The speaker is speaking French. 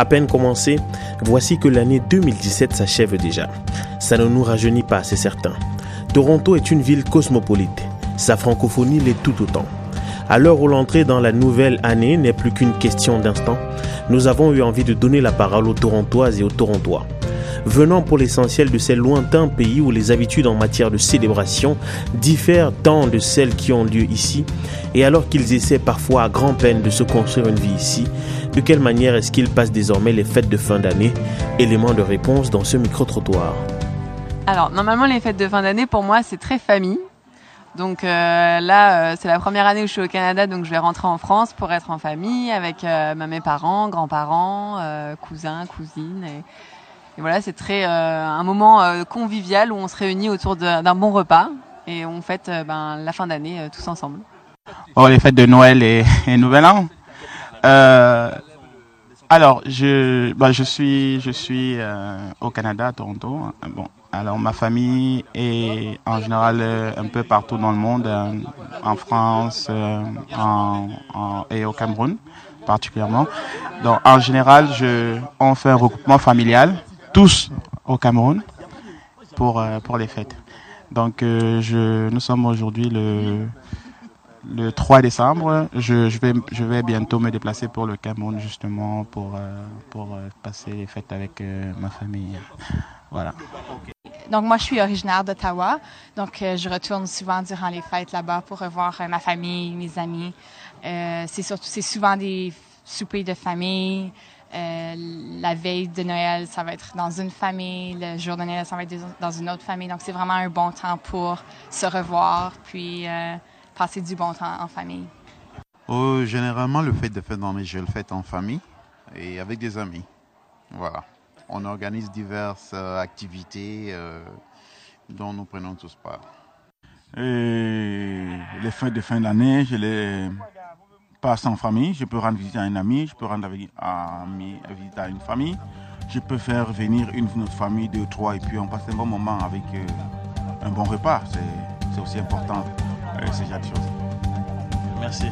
À peine commencé, voici que l'année 2017 s'achève déjà. Ça ne nous rajeunit pas, c'est certain. Toronto est une ville cosmopolite. Sa francophonie l'est tout autant. À l'heure où l'entrée dans la nouvelle année n'est plus qu'une question d'instant, nous avons eu envie de donner la parole aux Torontoises et aux Torontois. Venant pour l'essentiel de ces lointains pays où les habitudes en matière de célébration diffèrent tant de celles qui ont lieu ici, et alors qu'ils essaient parfois à grand-peine de se construire une vie ici, de quelle manière est-ce qu'ils passent désormais les fêtes de fin d'année Élément de réponse dans ce micro-trottoir. Alors, normalement, les fêtes de fin d'année, pour moi, c'est très famille. Donc euh, là, euh, c'est la première année où je suis au Canada, donc je vais rentrer en France pour être en famille avec euh, mes parents, grands-parents, cousins, cousines. Et, et voilà, c'est très un moment convivial où on se réunit autour d'un bon repas et on fête ben, la fin d'année tous ensemble. Oh, les fêtes de Noël et, et Nouvel An? Alors, je, bah, je suis, je suis au Canada, à Toronto. Bon, alors ma famille est en général euh, un peu partout dans le monde, euh, en France euh, et au Cameroun particulièrement. Donc en général, je, on fait un regroupement familial, tous au Cameroun, pour, pour les fêtes. Donc je, nous sommes aujourd'hui le, le 3 décembre. Je, vais, je vais bientôt me déplacer pour le Cameroun justement pour, pour passer les fêtes avec ma famille. Voilà. Donc moi, je suis originaire d'Ottawa, donc euh, je retourne souvent durant les fêtes là-bas pour revoir euh, ma famille, mes amis. Euh, c'est surtout, c'est souvent des soupers de famille. la veille de Noël, ça va être dans une famille. Le jour de Noël, ça va être dans une autre famille. Donc c'est vraiment un bon temps pour se revoir, puis passer du bon temps en famille? Oh, généralement, le fait de faire dans je le fais en famille et avec des amis. Voilà on organise diverses euh, activités euh, dont nous prenons tous part. les fêtes de fin d'année, je les passe en famille. Je peux rendre visite à un ami, je peux rendre visite à une famille. Je peux faire venir une autre famille, deux, trois, et puis on passe un bon moment avec euh, un bon repas. C'est aussi important, ce genre de choses. Merci.